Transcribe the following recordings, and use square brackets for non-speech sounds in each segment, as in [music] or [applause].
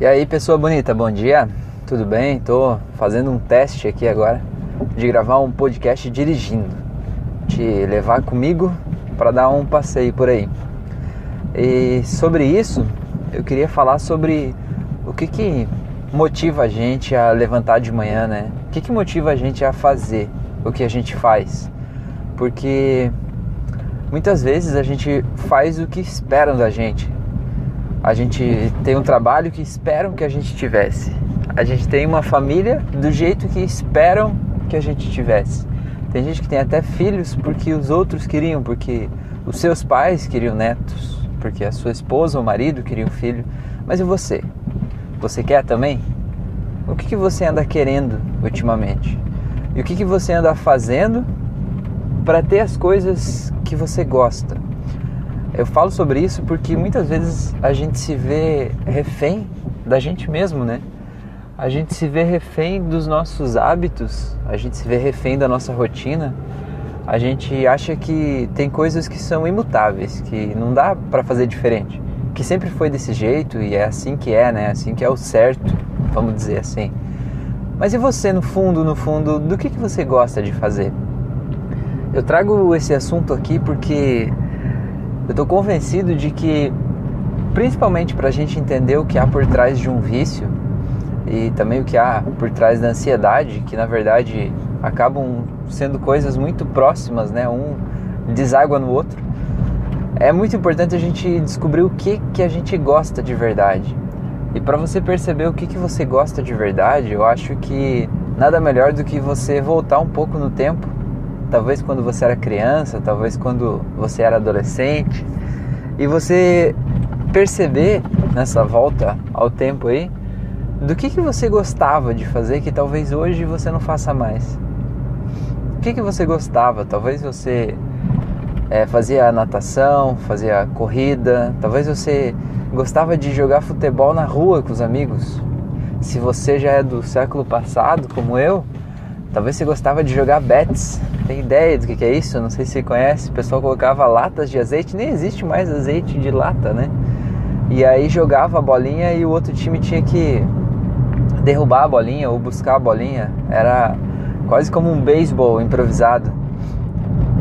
E aí, pessoa bonita, bom dia. Tudo bem? Tô fazendo um teste aqui agora de gravar um podcast dirigindo, te levar comigo para dar um passeio por aí. E sobre isso, eu queria falar sobre o que que motiva a gente a levantar de manhã, né? O que que motiva a gente a fazer o que a gente faz? Porque muitas vezes a gente faz o que esperam da gente a gente tem um trabalho que esperam que a gente tivesse. A gente tem uma família do jeito que esperam que a gente tivesse. Tem gente que tem até filhos porque os outros queriam, porque os seus pais queriam netos, porque a sua esposa ou marido queriam filho. Mas e você? Você quer também? O que, que você anda querendo ultimamente? E o que, que você anda fazendo para ter as coisas que você gosta? Eu falo sobre isso porque muitas vezes a gente se vê refém da gente mesmo, né? A gente se vê refém dos nossos hábitos, a gente se vê refém da nossa rotina. A gente acha que tem coisas que são imutáveis, que não dá para fazer diferente, que sempre foi desse jeito e é assim que é, né? Assim que é o certo, vamos dizer assim. Mas e você, no fundo, no fundo, do que, que você gosta de fazer? Eu trago esse assunto aqui porque eu estou convencido de que, principalmente para a gente entender o que há por trás de um vício e também o que há por trás da ansiedade, que na verdade acabam sendo coisas muito próximas, né? Um deságua no outro. É muito importante a gente descobrir o que, que a gente gosta de verdade. E para você perceber o que, que você gosta de verdade, eu acho que nada melhor do que você voltar um pouco no tempo talvez quando você era criança, talvez quando você era adolescente, e você perceber nessa volta ao tempo aí do que, que você gostava de fazer que talvez hoje você não faça mais. O que, que você gostava? Talvez você é, fazia natação, fazia corrida, talvez você gostava de jogar futebol na rua com os amigos. Se você já é do século passado, como eu, talvez você gostava de jogar bets tem ideia do que é isso? Não sei se você conhece. O pessoal colocava latas de azeite, nem existe mais azeite de lata, né? E aí jogava a bolinha e o outro time tinha que derrubar a bolinha ou buscar a bolinha. Era quase como um beisebol improvisado.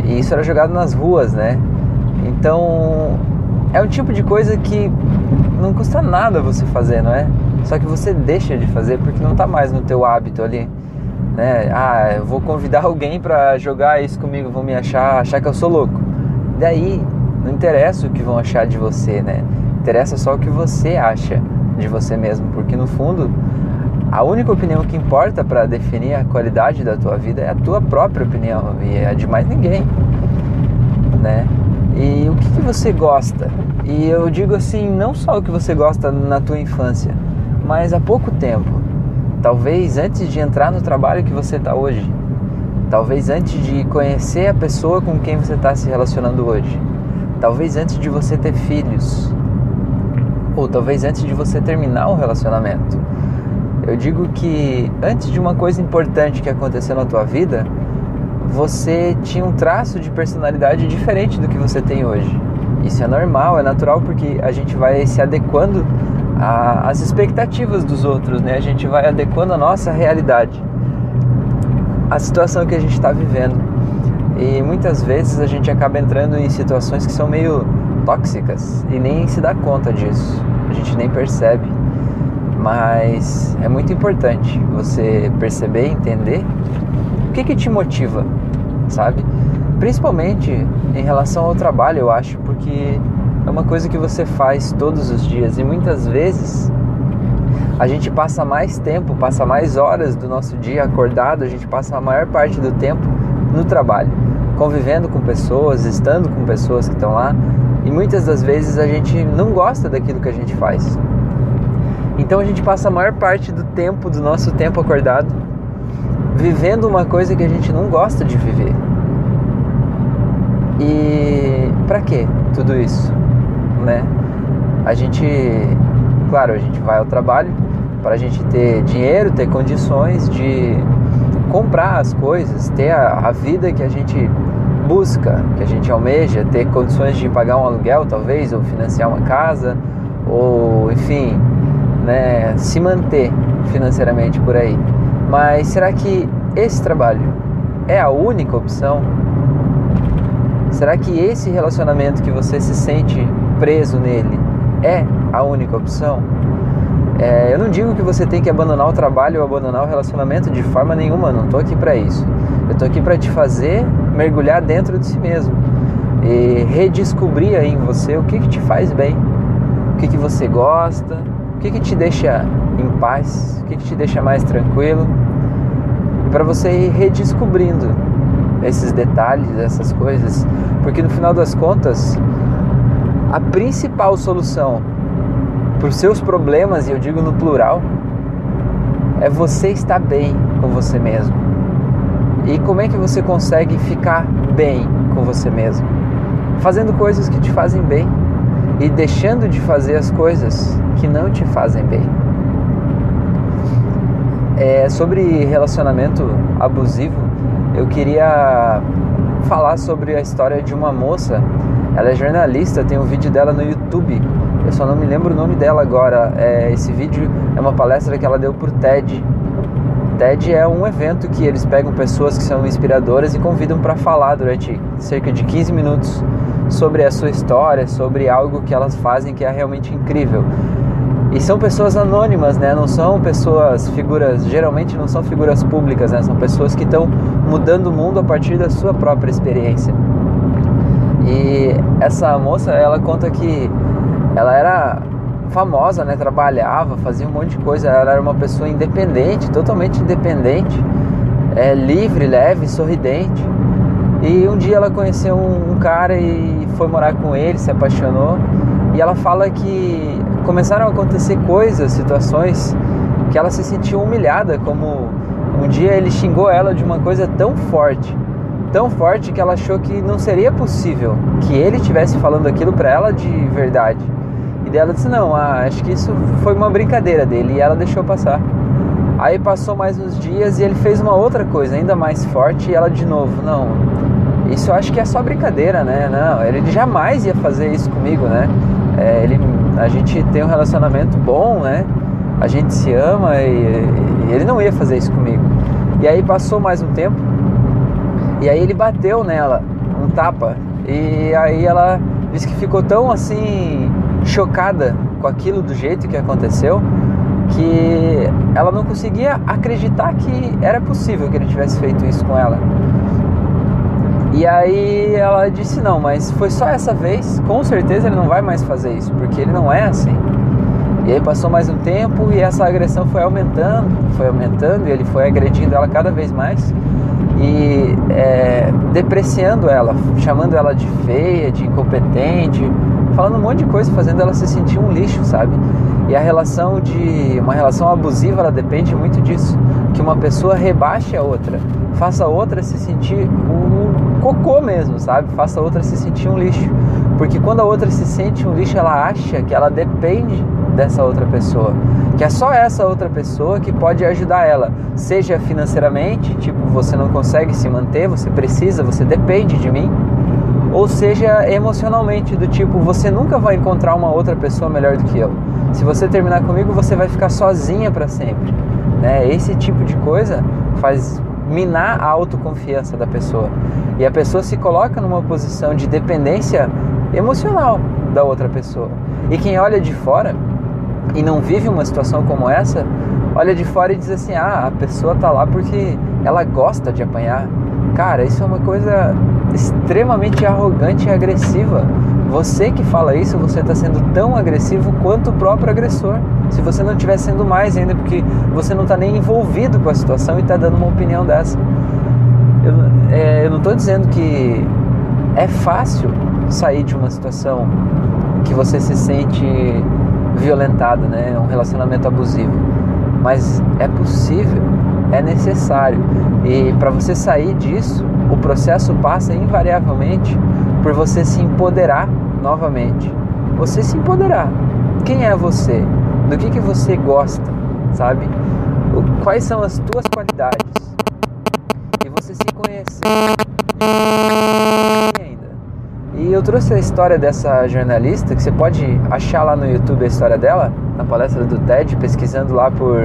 E isso era jogado nas ruas, né? Então é um tipo de coisa que não custa nada você fazer, não é? Só que você deixa de fazer porque não está mais no teu hábito ali né? Ah, eu vou convidar [laughs] alguém para jogar isso comigo, vão me achar, achar que eu sou louco. Daí não interessa o que vão achar de você, né? Interessa só o que você acha de você mesmo, porque no fundo a única opinião que importa para definir a qualidade da tua vida é a tua própria opinião e é a de mais ninguém, né? E o que, que você gosta? E eu digo assim, não só o que você gosta na tua infância, mas há pouco tempo. Talvez antes de entrar no trabalho que você está hoje. Talvez antes de conhecer a pessoa com quem você está se relacionando hoje. Talvez antes de você ter filhos. Ou talvez antes de você terminar o relacionamento. Eu digo que antes de uma coisa importante que aconteceu na tua vida, você tinha um traço de personalidade diferente do que você tem hoje. Isso é normal, é natural porque a gente vai se adequando a, as expectativas dos outros, né? A gente vai adequando a nossa realidade, a situação que a gente está vivendo. E muitas vezes a gente acaba entrando em situações que são meio tóxicas e nem se dá conta disso, a gente nem percebe. Mas é muito importante você perceber entender o que, que te motiva, sabe? Principalmente em relação ao trabalho, eu acho, porque é uma coisa que você faz todos os dias e muitas vezes a gente passa mais tempo, passa mais horas do nosso dia acordado, a gente passa a maior parte do tempo no trabalho, convivendo com pessoas, estando com pessoas que estão lá e muitas das vezes a gente não gosta daquilo que a gente faz. Então a gente passa a maior parte do tempo, do nosso tempo acordado, vivendo uma coisa que a gente não gosta de viver. E para que tudo isso? Né? A gente, claro, a gente vai ao trabalho para a gente ter dinheiro, ter condições de comprar as coisas, ter a, a vida que a gente busca, que a gente almeja, ter condições de pagar um aluguel, talvez, ou financiar uma casa, ou enfim, né, se manter financeiramente por aí. Mas será que esse trabalho é a única opção? Será que esse relacionamento que você se sente preso nele é a única opção? É, eu não digo que você tem que abandonar o trabalho ou abandonar o relacionamento de forma nenhuma, não estou aqui para isso. Eu estou aqui para te fazer mergulhar dentro de si mesmo e redescobrir aí em você o que, que te faz bem, o que, que você gosta, o que, que te deixa em paz, o que, que te deixa mais tranquilo, para você ir redescobrindo esses detalhes, essas coisas, porque no final das contas, a principal solução para os seus problemas, e eu digo no plural, é você estar bem com você mesmo. E como é que você consegue ficar bem com você mesmo? Fazendo coisas que te fazem bem e deixando de fazer as coisas que não te fazem bem. É, sobre relacionamento abusivo, eu queria falar sobre a história de uma moça. Ela é jornalista, tem um vídeo dela no YouTube eu só não me lembro o nome dela agora. É, esse vídeo é uma palestra que ela deu por TED. TED é um evento que eles pegam pessoas que são inspiradoras e convidam para falar durante cerca de 15 minutos sobre a sua história, sobre algo que elas fazem que é realmente incrível. E são pessoas anônimas, né? Não são pessoas, figuras, geralmente não são figuras públicas, né? São pessoas que estão mudando o mundo a partir da sua própria experiência. E essa moça, ela conta que ela era famosa, né? Trabalhava, fazia um monte de coisa. Ela era uma pessoa independente, totalmente independente, é, livre, leve, sorridente. E um dia ela conheceu um, um cara e foi morar com ele, se apaixonou. E ela fala que começaram a acontecer coisas, situações que ela se sentiu humilhada, como um dia ele xingou ela de uma coisa tão forte, tão forte que ela achou que não seria possível que ele estivesse falando aquilo para ela de verdade. E dela disse: Não, ah, acho que isso foi uma brincadeira dele. E ela deixou passar. Aí passou mais uns dias e ele fez uma outra coisa ainda mais forte. E ela de novo: Não, isso eu acho que é só brincadeira, né? Não, ele jamais ia fazer isso comigo, né? É, ele, a gente tem um relacionamento bom, né? A gente se ama e, e ele não ia fazer isso comigo. E aí passou mais um tempo e aí ele bateu nela, um tapa. E aí ela disse que ficou tão assim chocada com aquilo do jeito que aconteceu que ela não conseguia acreditar que era possível que ele tivesse feito isso com ela. E aí ela disse não, mas foi só essa vez, com certeza ele não vai mais fazer isso, porque ele não é assim. E aí passou mais um tempo e essa agressão foi aumentando, foi aumentando e ele foi agredindo ela cada vez mais e é, depreciando ela, chamando ela de feia, de incompetente, falando um monte de coisa, fazendo ela se sentir um lixo, sabe? E a relação de uma relação abusiva, ela depende muito disso, que uma pessoa rebaixe a outra, faça a outra se sentir um cocô mesmo, sabe? Faça a outra se sentir um lixo. Porque quando a outra se sente um lixo, ela acha que ela depende dessa outra pessoa, que é só essa outra pessoa que pode ajudar ela, seja financeiramente, tipo, você não consegue se manter, você precisa, você depende de mim, ou seja emocionalmente, do tipo, você nunca vai encontrar uma outra pessoa melhor do que eu. Se você terminar comigo, você vai ficar sozinha para sempre. Né? Esse tipo de coisa faz minar a autoconfiança da pessoa. E a pessoa se coloca numa posição de dependência emocional da outra pessoa. E quem olha de fora e não vive uma situação como essa, olha de fora e diz assim: ah, a pessoa tá lá porque ela gosta de apanhar. Cara, isso é uma coisa extremamente arrogante e agressiva. Você que fala isso, você está sendo tão agressivo quanto o próprio agressor. Se você não estiver sendo mais ainda, porque você não está nem envolvido com a situação e está dando uma opinião dessa. Eu, é, eu não estou dizendo que é fácil sair de uma situação que você se sente violentado, né? Um relacionamento abusivo. Mas é possível, é necessário. E para você sair disso, o processo passa invariavelmente por você se empoderar novamente. Você se empoderar. Quem é você? Do que, que você gosta, sabe? Quais são as tuas qualidades? E você se conhecer. Ainda. E eu trouxe a história dessa jornalista, que você pode achar lá no YouTube a história dela, na palestra do TED, pesquisando lá por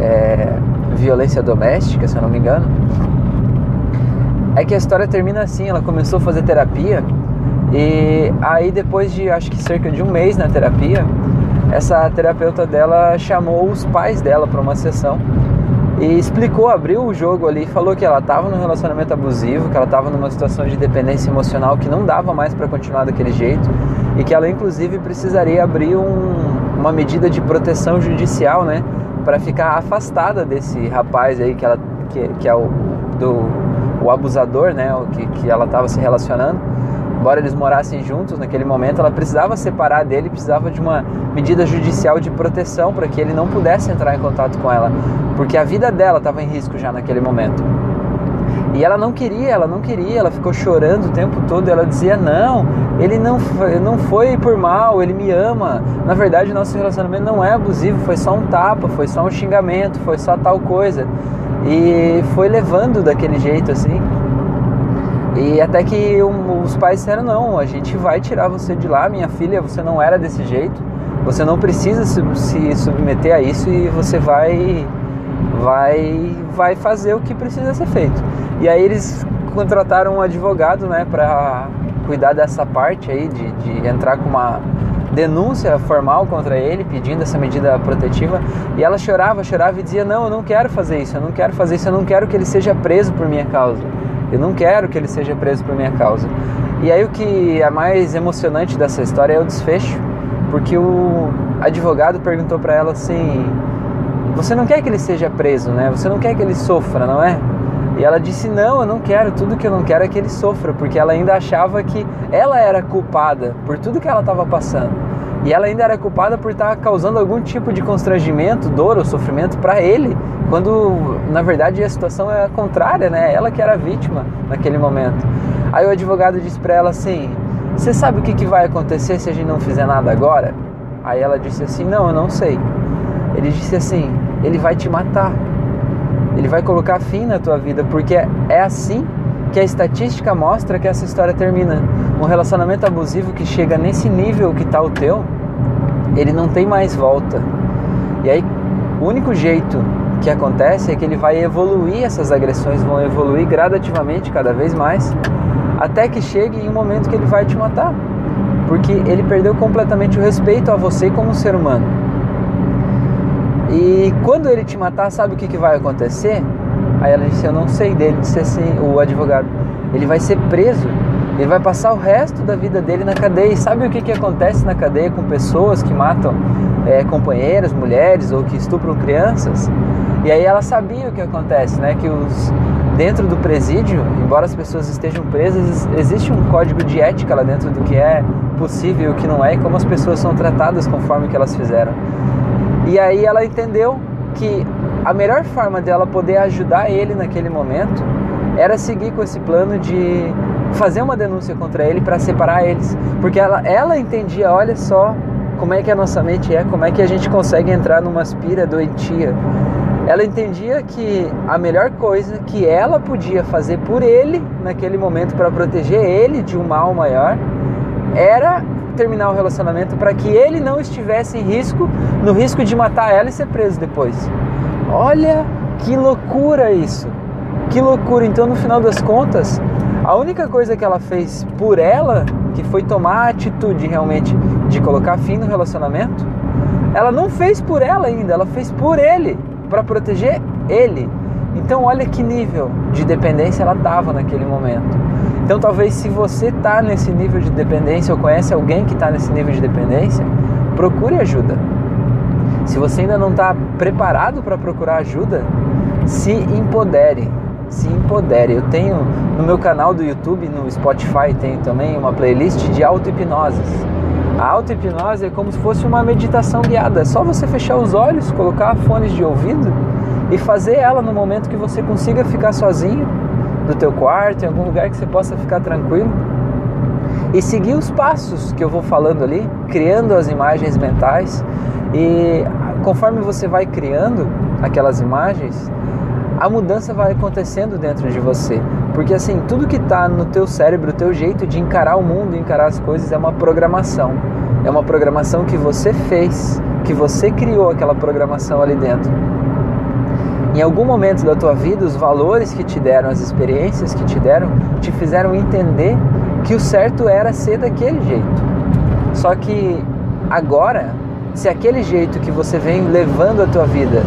é, violência doméstica, se eu não me engano. É que a história termina assim: ela começou a fazer terapia e aí, depois de acho que cerca de um mês na terapia, essa terapeuta dela chamou os pais dela para uma sessão e explicou, abriu o jogo ali, falou que ela estava num relacionamento abusivo, que ela estava numa situação de dependência emocional que não dava mais para continuar daquele jeito e que ela inclusive precisaria abrir um, uma medida de proteção judicial, né, para ficar afastada desse rapaz aí que ela que, que é o do o abusador, né, que, que ela estava se relacionando embora eles morassem juntos naquele momento, ela precisava separar dele, precisava de uma medida judicial de proteção para que ele não pudesse entrar em contato com ela, porque a vida dela estava em risco já naquele momento. E ela não queria, ela não queria, ela ficou chorando o tempo todo. Ela dizia: Não, ele não foi, não foi por mal, ele me ama. Na verdade, nosso relacionamento não é abusivo, foi só um tapa, foi só um xingamento, foi só tal coisa. E foi levando daquele jeito assim. E até que os pais disseram: não, a gente vai tirar você de lá, minha filha, você não era desse jeito, você não precisa se submeter a isso e você vai, vai, vai fazer o que precisa ser feito. E aí eles contrataram um advogado né, para cuidar dessa parte aí, de, de entrar com uma denúncia formal contra ele, pedindo essa medida protetiva. E ela chorava, chorava e dizia: Não, eu não quero fazer isso, eu não quero fazer isso, eu não quero que ele seja preso por minha causa. Eu não quero que ele seja preso por minha causa. E aí o que é mais emocionante dessa história é o desfecho, porque o advogado perguntou para ela assim: "Você não quer que ele seja preso, né? Você não quer que ele sofra, não é?" E ela disse: Não, eu não quero. Tudo que eu não quero é que ele sofra, porque ela ainda achava que ela era culpada por tudo que ela estava passando. E ela ainda era culpada por estar causando algum tipo de constrangimento, dor ou sofrimento para ele, quando na verdade a situação é a contrária, né? Ela que era vítima naquele momento. Aí o advogado disse para ela assim: Você sabe o que, que vai acontecer se a gente não fizer nada agora? Aí ela disse assim: Não, eu não sei. Ele disse assim: Ele vai te matar. Ele vai colocar fim na tua vida, porque é assim que a estatística mostra que essa história termina. Um relacionamento abusivo que chega nesse nível que está o teu, ele não tem mais volta. E aí, o único jeito que acontece é que ele vai evoluir, essas agressões vão evoluir gradativamente, cada vez mais, até que chegue em um momento que ele vai te matar. Porque ele perdeu completamente o respeito a você como ser humano. E quando ele te matar, sabe o que, que vai acontecer? Aí ela disse: Eu não sei dele. Disse assim: O advogado, ele vai ser preso. Ele vai passar o resto da vida dele na cadeia. E sabe o que, que acontece na cadeia com pessoas que matam é, companheiras, mulheres ou que estupram crianças? E aí ela sabia o que acontece, né? Que os dentro do presídio, embora as pessoas estejam presas, existe um código de ética lá dentro do que é possível e o que não é e como as pessoas são tratadas conforme o que elas fizeram. E aí ela entendeu que a melhor forma dela poder ajudar ele naquele momento era seguir com esse plano de fazer uma denúncia contra ele para separar eles, porque ela, ela entendia, olha só como é que a nossa mente é, como é que a gente consegue entrar numa aspira doentia. Ela entendia que a melhor coisa que ela podia fazer por ele naquele momento para proteger ele de um mal maior era terminar o relacionamento para que ele não estivesse em risco, no risco de matar ela e ser preso depois. Olha que loucura isso! Que loucura! Então, no final das contas, a única coisa que ela fez por ela, que foi tomar a atitude realmente de colocar fim no relacionamento, ela não fez por ela ainda, ela fez por ele, para proteger ele. Então, olha que nível de dependência ela estava naquele momento. Então, talvez se você está nesse nível de dependência ou conhece alguém que está nesse nível de dependência, procure ajuda. Se você ainda não está preparado para procurar ajuda, se empodere. Se empodere. Eu tenho no meu canal do YouTube, no Spotify, tenho também uma playlist de auto-hipnoses. A auto-hipnose é como se fosse uma meditação guiada. É só você fechar os olhos, colocar fones de ouvido e fazer ela no momento que você consiga ficar sozinho do teu quarto, em algum lugar que você possa ficar tranquilo e seguir os passos que eu vou falando ali, criando as imagens mentais e conforme você vai criando aquelas imagens, a mudança vai acontecendo dentro de você. Porque assim, tudo que está no teu cérebro, o teu jeito de encarar o mundo, encarar as coisas é uma programação. É uma programação que você fez, que você criou aquela programação ali dentro. Em algum momento da tua vida, os valores que te deram, as experiências que te deram, te fizeram entender que o certo era ser daquele jeito. Só que agora, se aquele jeito que você vem levando a tua vida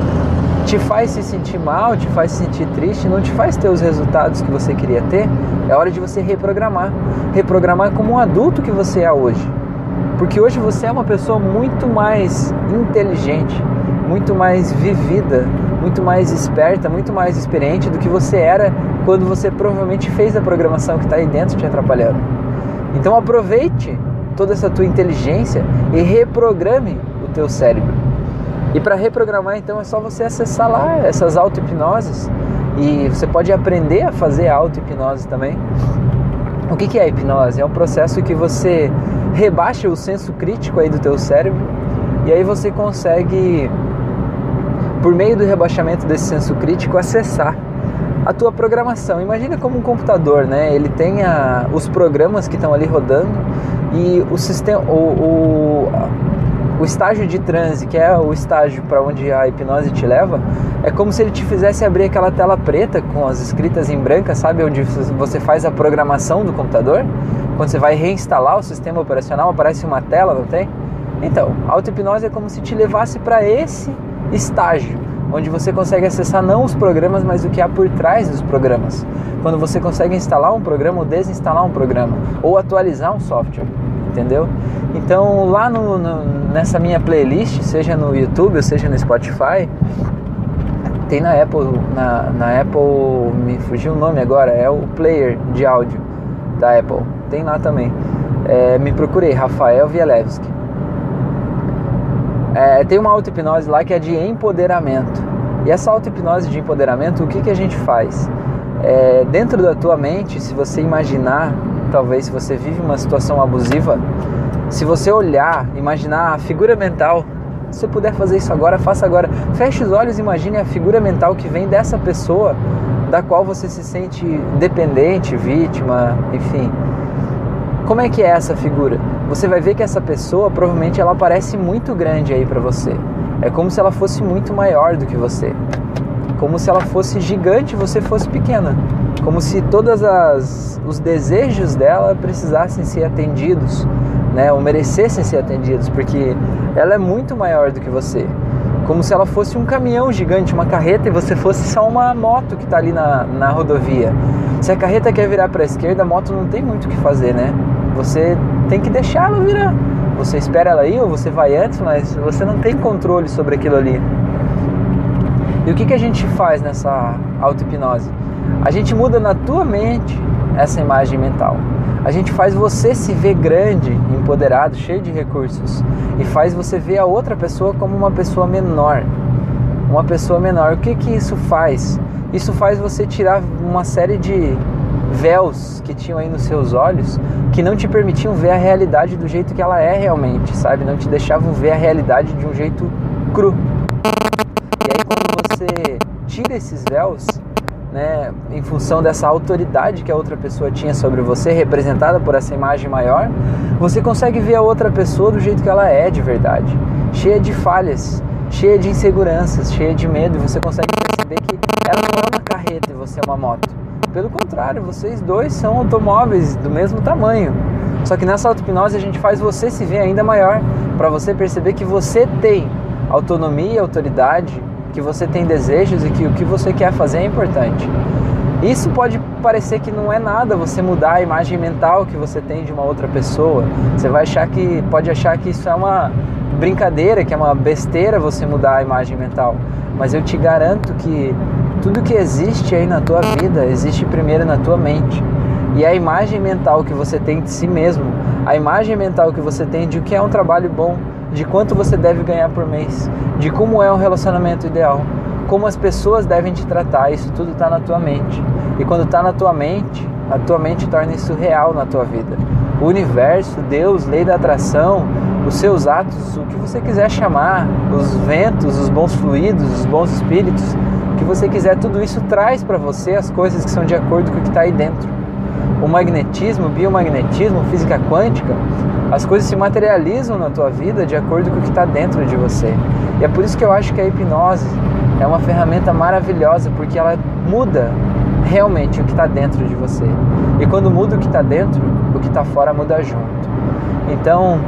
te faz se sentir mal, te faz se sentir triste, não te faz ter os resultados que você queria ter, é hora de você reprogramar. Reprogramar como um adulto que você é hoje. Porque hoje você é uma pessoa muito mais inteligente, muito mais vivida, muito mais esperta, muito mais experiente do que você era quando você provavelmente fez a programação que está aí dentro te atrapalhando. Então aproveite toda essa tua inteligência e reprograme o teu cérebro. E para reprogramar, então, é só você acessar lá essas auto-hipnoses e você pode aprender a fazer auto-hipnose também. O que é a hipnose? É um processo que você rebaixa o senso crítico aí do teu cérebro e aí você consegue, por meio do rebaixamento desse senso crítico, acessar a tua programação. Imagina como um computador, né? Ele tem a, os programas que estão ali rodando e o sistema, o, o o estágio de transe, que é o estágio para onde a hipnose te leva, é como se ele te fizesse abrir aquela tela preta com as escritas em branca, sabe? Onde você faz a programação do computador. Quando você vai reinstalar o sistema operacional, aparece uma tela, não tem? Então, a auto-hipnose é como se te levasse para esse estágio, onde você consegue acessar não os programas, mas o que há por trás dos programas. Quando você consegue instalar um programa ou desinstalar um programa, ou atualizar um software entendeu? Então lá no, no, nessa minha playlist, seja no YouTube ou seja no Spotify, tem na Apple, na, na Apple, me fugiu o nome agora, é o player de áudio da Apple, tem lá também. É, me procurei, Rafael Vielewski. É, tem uma auto-hipnose lá que é de empoderamento. E essa auto-hipnose de empoderamento, o que, que a gente faz? É, dentro da tua mente, se você imaginar talvez se você vive uma situação abusiva, se você olhar, imaginar a figura mental, se você puder fazer isso agora, faça agora. Feche os olhos e imagine a figura mental que vem dessa pessoa da qual você se sente dependente, vítima, enfim. Como é que é essa figura? Você vai ver que essa pessoa provavelmente ela parece muito grande aí para você. É como se ela fosse muito maior do que você. Como se ela fosse gigante e você fosse pequena como se todos os desejos dela precisassem ser atendidos, né, ou merecessem ser atendidos, porque ela é muito maior do que você. Como se ela fosse um caminhão gigante, uma carreta, e você fosse só uma moto que está ali na, na rodovia. Se a carreta quer virar para a esquerda, a moto não tem muito o que fazer, né? Você tem que deixar ela virar. Você espera ela ir ou você vai antes, mas você não tem controle sobre aquilo ali. E o que, que a gente faz nessa auto-hipnose? A gente muda na tua mente essa imagem mental. A gente faz você se ver grande, empoderado, cheio de recursos e faz você ver a outra pessoa como uma pessoa menor. Uma pessoa menor. O que que isso faz? Isso faz você tirar uma série de véus que tinham aí nos seus olhos que não te permitiam ver a realidade do jeito que ela é realmente, sabe? Não te deixavam ver a realidade de um jeito cru. E aí quando você tira esses véus, né, em função dessa autoridade que a outra pessoa tinha sobre você, representada por essa imagem maior, você consegue ver a outra pessoa do jeito que ela é de verdade, cheia de falhas, cheia de inseguranças, cheia de medo, e você consegue perceber que ela não é uma carreta e você é uma moto. Pelo contrário, vocês dois são automóveis do mesmo tamanho. Só que nessa auto-hipnose a gente faz você se ver ainda maior, para você perceber que você tem autonomia, autoridade, que você tem desejos e que o que você quer fazer é importante. Isso pode parecer que não é nada você mudar a imagem mental que você tem de uma outra pessoa. Você vai achar que pode achar que isso é uma brincadeira, que é uma besteira você mudar a imagem mental. Mas eu te garanto que tudo que existe aí na tua vida existe primeiro na tua mente. E a imagem mental que você tem de si mesmo, a imagem mental que você tem de o que é um trabalho bom, de quanto você deve ganhar por mês, de como é um relacionamento ideal, como as pessoas devem te tratar, isso tudo está na tua mente. E quando está na tua mente, a tua mente torna isso real na tua vida. O universo, Deus, lei da atração, os seus atos, o que você quiser chamar, os ventos, os bons fluidos, os bons espíritos, que você quiser, tudo isso traz para você as coisas que são de acordo com o que está aí dentro. O magnetismo, o biomagnetismo, física quântica, as coisas se materializam na tua vida de acordo com o que está dentro de você. E é por isso que eu acho que a hipnose é uma ferramenta maravilhosa, porque ela muda realmente o que está dentro de você. E quando muda o que está dentro, o que está fora muda junto. Então,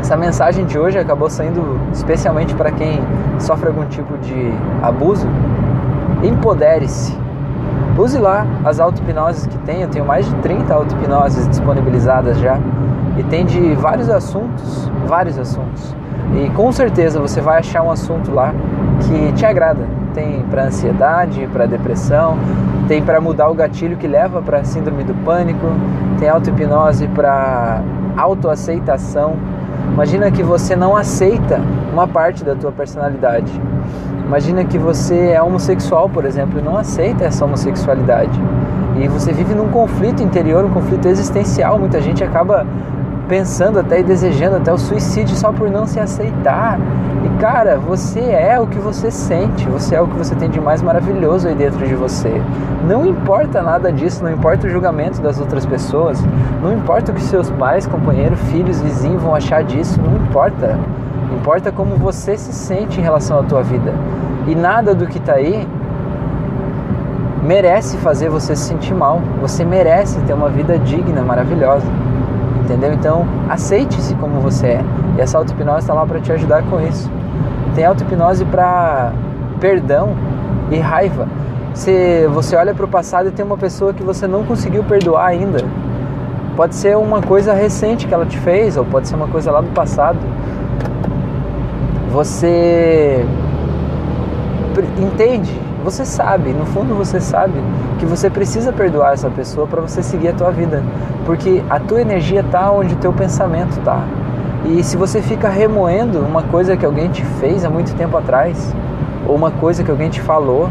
essa mensagem de hoje acabou saindo especialmente para quem sofre algum tipo de abuso. Empodere-se. Use lá as auto-hipnoses que tem. Eu tenho mais de 30 auto-hipnoses disponibilizadas já. E tem de vários assuntos, vários assuntos. E com certeza você vai achar um assunto lá que te agrada. Tem para ansiedade, para depressão, tem para mudar o gatilho que leva para síndrome do pânico, tem auto-hipnose para autoaceitação. Imagina que você não aceita uma parte da tua personalidade. Imagina que você é homossexual, por exemplo, e não aceita essa homossexualidade. E você vive num conflito interior, um conflito existencial. Muita gente acaba pensando até e desejando até o suicídio só por não se aceitar. Cara, você é o que você sente, você é o que você tem de mais maravilhoso aí dentro de você. Não importa nada disso, não importa o julgamento das outras pessoas, não importa o que seus pais, companheiros, filhos, vizinhos vão achar disso, não importa. Importa como você se sente em relação à tua vida. E nada do que está aí merece fazer você se sentir mal. Você merece ter uma vida digna, maravilhosa entendeu? Então, aceite-se como você é. E essa auto-hipnose está lá para te ajudar com isso. Tem auto-hipnose para perdão e raiva. Se você olha para o passado e tem uma pessoa que você não conseguiu perdoar ainda, pode ser uma coisa recente que ela te fez, ou pode ser uma coisa lá do passado. Você entende você sabe, no fundo você sabe que você precisa perdoar essa pessoa para você seguir a tua vida, porque a tua energia está onde o teu pensamento está. E se você fica remoendo uma coisa que alguém te fez há muito tempo atrás, ou uma coisa que alguém te falou,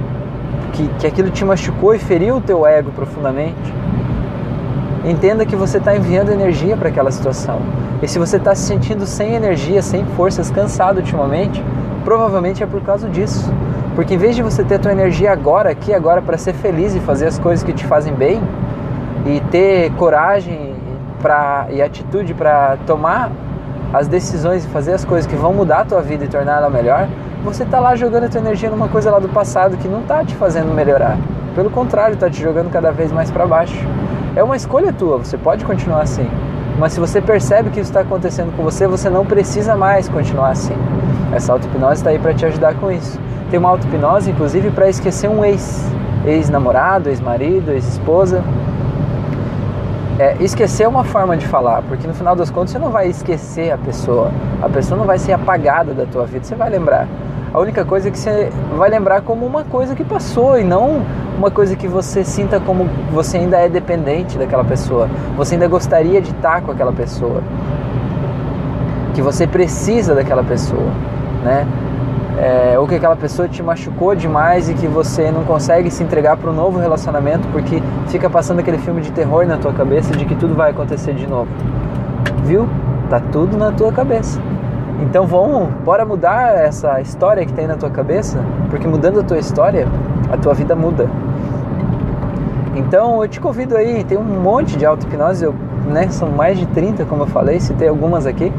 que, que aquilo te machucou e feriu o teu ego profundamente, entenda que você está enviando energia para aquela situação. E se você está se sentindo sem energia, sem forças, cansado ultimamente, provavelmente é por causa disso. Porque em vez de você ter a tua energia agora, aqui, agora, para ser feliz e fazer as coisas que te fazem bem, e ter coragem pra, e atitude para tomar as decisões e fazer as coisas que vão mudar a tua vida e tornar ela melhor, você está lá jogando a tua energia numa coisa lá do passado que não está te fazendo melhorar. Pelo contrário, está te jogando cada vez mais para baixo. É uma escolha tua, você pode continuar assim. Mas se você percebe que isso está acontecendo com você, você não precisa mais continuar assim. Essa auto-hipnose está aí para te ajudar com isso. Tem uma auto-hipnose, inclusive, para esquecer um ex, ex-namorado, ex-marido, ex-esposa. É, esquecer é uma forma de falar, porque no final das contas você não vai esquecer a pessoa, a pessoa não vai ser apagada da tua vida, você vai lembrar. A única coisa é que você vai lembrar como uma coisa que passou e não uma coisa que você sinta como você ainda é dependente daquela pessoa, você ainda gostaria de estar com aquela pessoa, que você precisa daquela pessoa, né? É, ou que aquela pessoa te machucou demais e que você não consegue se entregar para um novo relacionamento porque fica passando aquele filme de terror na tua cabeça de que tudo vai acontecer de novo. Viu? Tá tudo na tua cabeça. Então vamos, bora mudar essa história que tem na tua cabeça, porque mudando a tua história, a tua vida muda. Então eu te convido aí, tem um monte de auto-hipnose, né, são mais de 30, como eu falei, citei algumas aqui.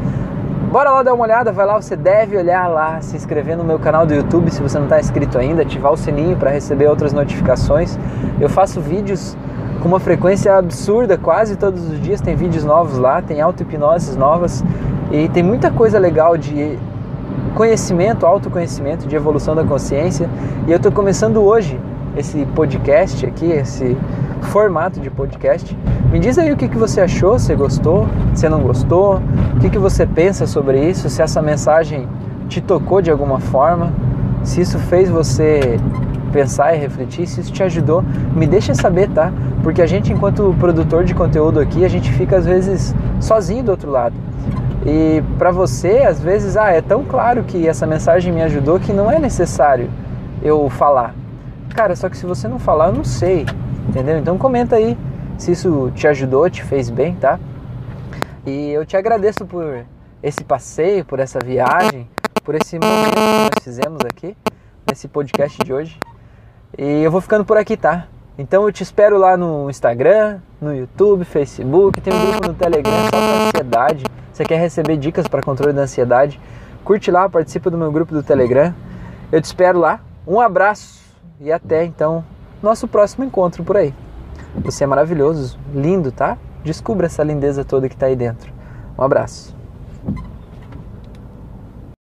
Bora lá dar uma olhada, vai lá, você deve olhar lá, se inscrever no meu canal do YouTube se você não está inscrito ainda, ativar o sininho para receber outras notificações. Eu faço vídeos com uma frequência absurda, quase todos os dias tem vídeos novos lá, tem auto-hipnoses novas e tem muita coisa legal de conhecimento, autoconhecimento, de evolução da consciência. E eu estou começando hoje esse podcast aqui, esse formato de podcast. Me diz aí o que, que você achou, se gostou, se não gostou, o que, que você pensa sobre isso, se essa mensagem te tocou de alguma forma, se isso fez você pensar e refletir, se isso te ajudou, me deixa saber, tá? Porque a gente, enquanto produtor de conteúdo aqui, a gente fica às vezes sozinho do outro lado. E para você, às vezes, ah, é tão claro que essa mensagem me ajudou que não é necessário eu falar. Cara, só que se você não falar, eu não sei, entendeu? Então comenta aí se isso te ajudou, te fez bem, tá? E eu te agradeço por esse passeio, por essa viagem, por esse momento que nós fizemos aqui nesse podcast de hoje. E eu vou ficando por aqui, tá? Então eu te espero lá no Instagram, no YouTube, Facebook, tem um grupo no Telegram só para ansiedade. Você quer receber dicas para controle da ansiedade? Curte lá, participa do meu grupo do Telegram. Eu te espero lá. Um abraço e até então nosso próximo encontro por aí. Você é maravilhoso, lindo, tá? Descubra essa lindeza toda que está aí dentro. Um abraço.